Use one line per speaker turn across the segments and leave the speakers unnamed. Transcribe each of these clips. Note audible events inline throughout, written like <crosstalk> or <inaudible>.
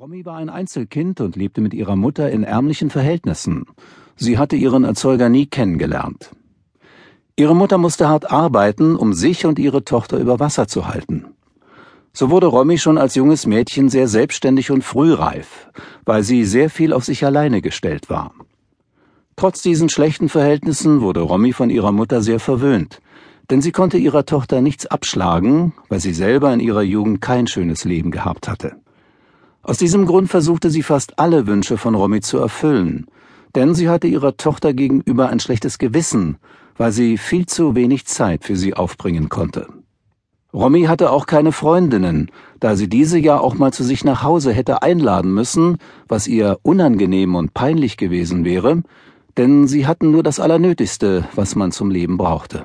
Romy war ein Einzelkind und lebte mit ihrer Mutter in ärmlichen Verhältnissen. Sie hatte ihren Erzeuger nie kennengelernt. Ihre Mutter musste hart arbeiten, um sich und ihre Tochter über Wasser zu halten. So wurde Romy schon als junges Mädchen sehr selbstständig und frühreif, weil sie sehr viel auf sich alleine gestellt war. Trotz diesen schlechten Verhältnissen wurde Romy von ihrer Mutter sehr verwöhnt, denn sie konnte ihrer Tochter nichts abschlagen, weil sie selber in ihrer Jugend kein schönes Leben gehabt hatte. Aus diesem Grund versuchte sie fast alle Wünsche von Romy zu erfüllen, denn sie hatte ihrer Tochter gegenüber ein schlechtes Gewissen, weil sie viel zu wenig Zeit für sie aufbringen konnte. Romy hatte auch keine Freundinnen, da sie diese ja auch mal zu sich nach Hause hätte einladen müssen, was ihr unangenehm und peinlich gewesen wäre, denn sie hatten nur das Allernötigste, was man zum Leben brauchte.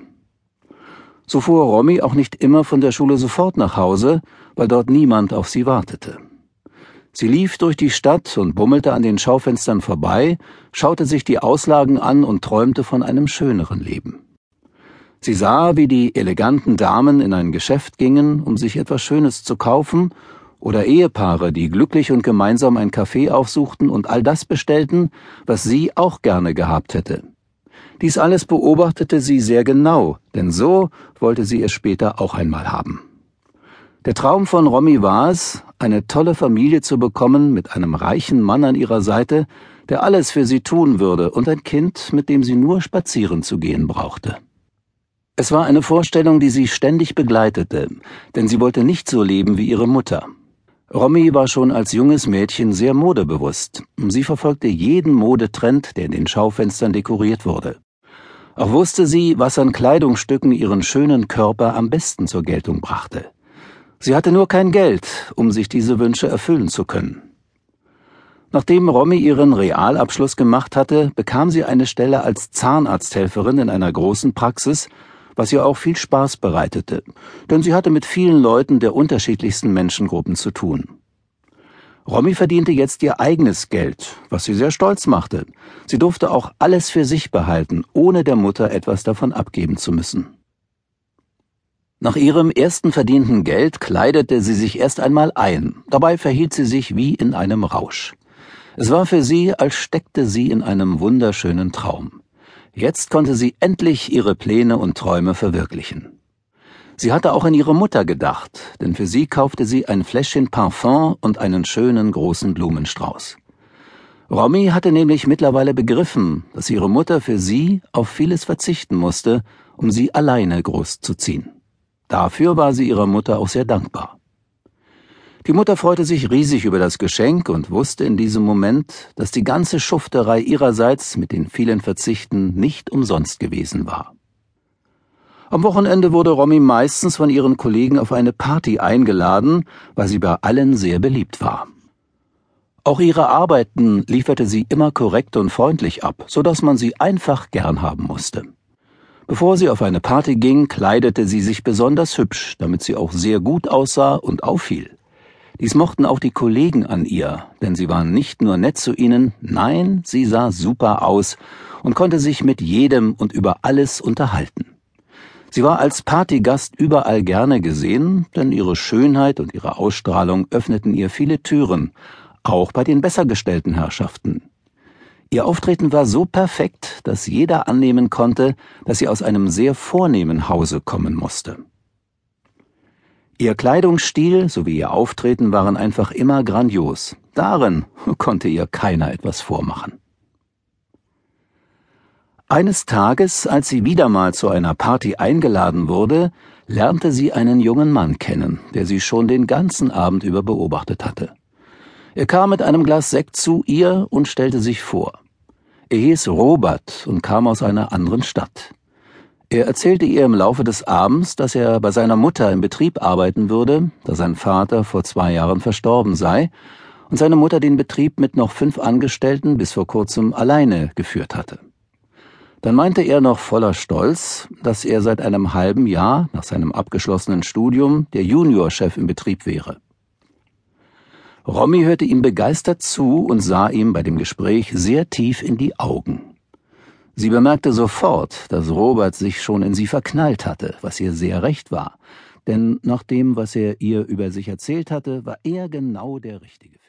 So fuhr Romy auch nicht immer von der Schule sofort nach Hause, weil dort niemand auf sie wartete. Sie lief durch die Stadt und bummelte an den Schaufenstern vorbei, schaute sich die Auslagen an und träumte von einem schöneren Leben. Sie sah, wie die eleganten Damen in ein Geschäft gingen, um sich etwas Schönes zu kaufen, oder Ehepaare, die glücklich und gemeinsam ein Café aufsuchten und all das bestellten, was sie auch gerne gehabt hätte. Dies alles beobachtete sie sehr genau, denn so wollte sie es später auch einmal haben. Der Traum von Romy war es, eine tolle Familie zu bekommen mit einem reichen Mann an ihrer Seite, der alles für sie tun würde, und ein Kind, mit dem sie nur spazieren zu gehen brauchte. Es war eine Vorstellung, die sie ständig begleitete, denn sie wollte nicht so leben wie ihre Mutter. Romy war schon als junges Mädchen sehr modebewusst. Sie verfolgte jeden Modetrend, der in den Schaufenstern dekoriert wurde. Auch wusste sie, was an Kleidungsstücken ihren schönen Körper am besten zur Geltung brachte. Sie hatte nur kein Geld, um sich diese Wünsche erfüllen zu können. Nachdem Romy ihren Realabschluss gemacht hatte, bekam sie eine Stelle als Zahnarzthelferin in einer großen Praxis, was ihr auch viel Spaß bereitete, denn sie hatte mit vielen Leuten der unterschiedlichsten Menschengruppen zu tun. Romy verdiente jetzt ihr eigenes Geld, was sie sehr stolz machte. Sie durfte auch alles für sich behalten, ohne der Mutter etwas davon abgeben zu müssen. Nach ihrem ersten verdienten Geld kleidete sie sich erst einmal ein, dabei verhielt sie sich wie in einem Rausch. Es war für sie, als steckte sie in einem wunderschönen Traum. Jetzt konnte sie endlich ihre Pläne und Träume verwirklichen. Sie hatte auch an ihre Mutter gedacht, denn für sie kaufte sie ein Fläschchen Parfum und einen schönen großen Blumenstrauß. Romy hatte nämlich mittlerweile begriffen, dass ihre Mutter für sie auf vieles verzichten musste, um sie alleine großzuziehen. Dafür war sie ihrer Mutter auch sehr dankbar. Die Mutter freute sich riesig über das Geschenk und wusste in diesem Moment, dass die ganze Schufterei ihrerseits mit den vielen Verzichten nicht umsonst gewesen war. Am Wochenende wurde Romy meistens von ihren Kollegen auf eine Party eingeladen, weil sie bei allen sehr beliebt war. Auch ihre Arbeiten lieferte sie immer korrekt und freundlich ab, so dass man sie einfach gern haben musste. Bevor sie auf eine Party ging, kleidete sie sich besonders hübsch, damit sie auch sehr gut aussah und auffiel. Dies mochten auch die Kollegen an ihr, denn sie waren nicht nur nett zu ihnen, nein, sie sah super aus und konnte sich mit jedem und über alles unterhalten. Sie war als Partygast überall gerne gesehen, denn ihre Schönheit und ihre Ausstrahlung öffneten ihr viele Türen, auch bei den besser gestellten Herrschaften. Ihr Auftreten war so perfekt, dass jeder annehmen konnte, dass sie aus einem sehr vornehmen Hause kommen musste. Ihr Kleidungsstil sowie ihr Auftreten waren einfach immer grandios. Darin <laughs> konnte ihr keiner etwas vormachen. Eines Tages, als sie wieder mal zu einer Party eingeladen wurde, lernte sie einen jungen Mann kennen, der sie schon den ganzen Abend über beobachtet hatte. Er kam mit einem Glas Sekt zu ihr und stellte sich vor. Er hieß Robert und kam aus einer anderen Stadt. Er erzählte ihr im Laufe des Abends, dass er bei seiner Mutter im Betrieb arbeiten würde, da sein Vater vor zwei Jahren verstorben sei und seine Mutter den Betrieb mit noch fünf Angestellten bis vor kurzem alleine geführt hatte. Dann meinte er noch voller Stolz, dass er seit einem halben Jahr nach seinem abgeschlossenen Studium der Juniorchef im Betrieb wäre. Romy hörte ihm begeistert zu und sah ihm bei dem Gespräch sehr tief in die Augen. Sie bemerkte sofort, dass Robert sich schon in sie verknallt hatte, was ihr sehr recht war, denn nach dem, was er ihr über sich erzählt hatte, war er genau der Richtige.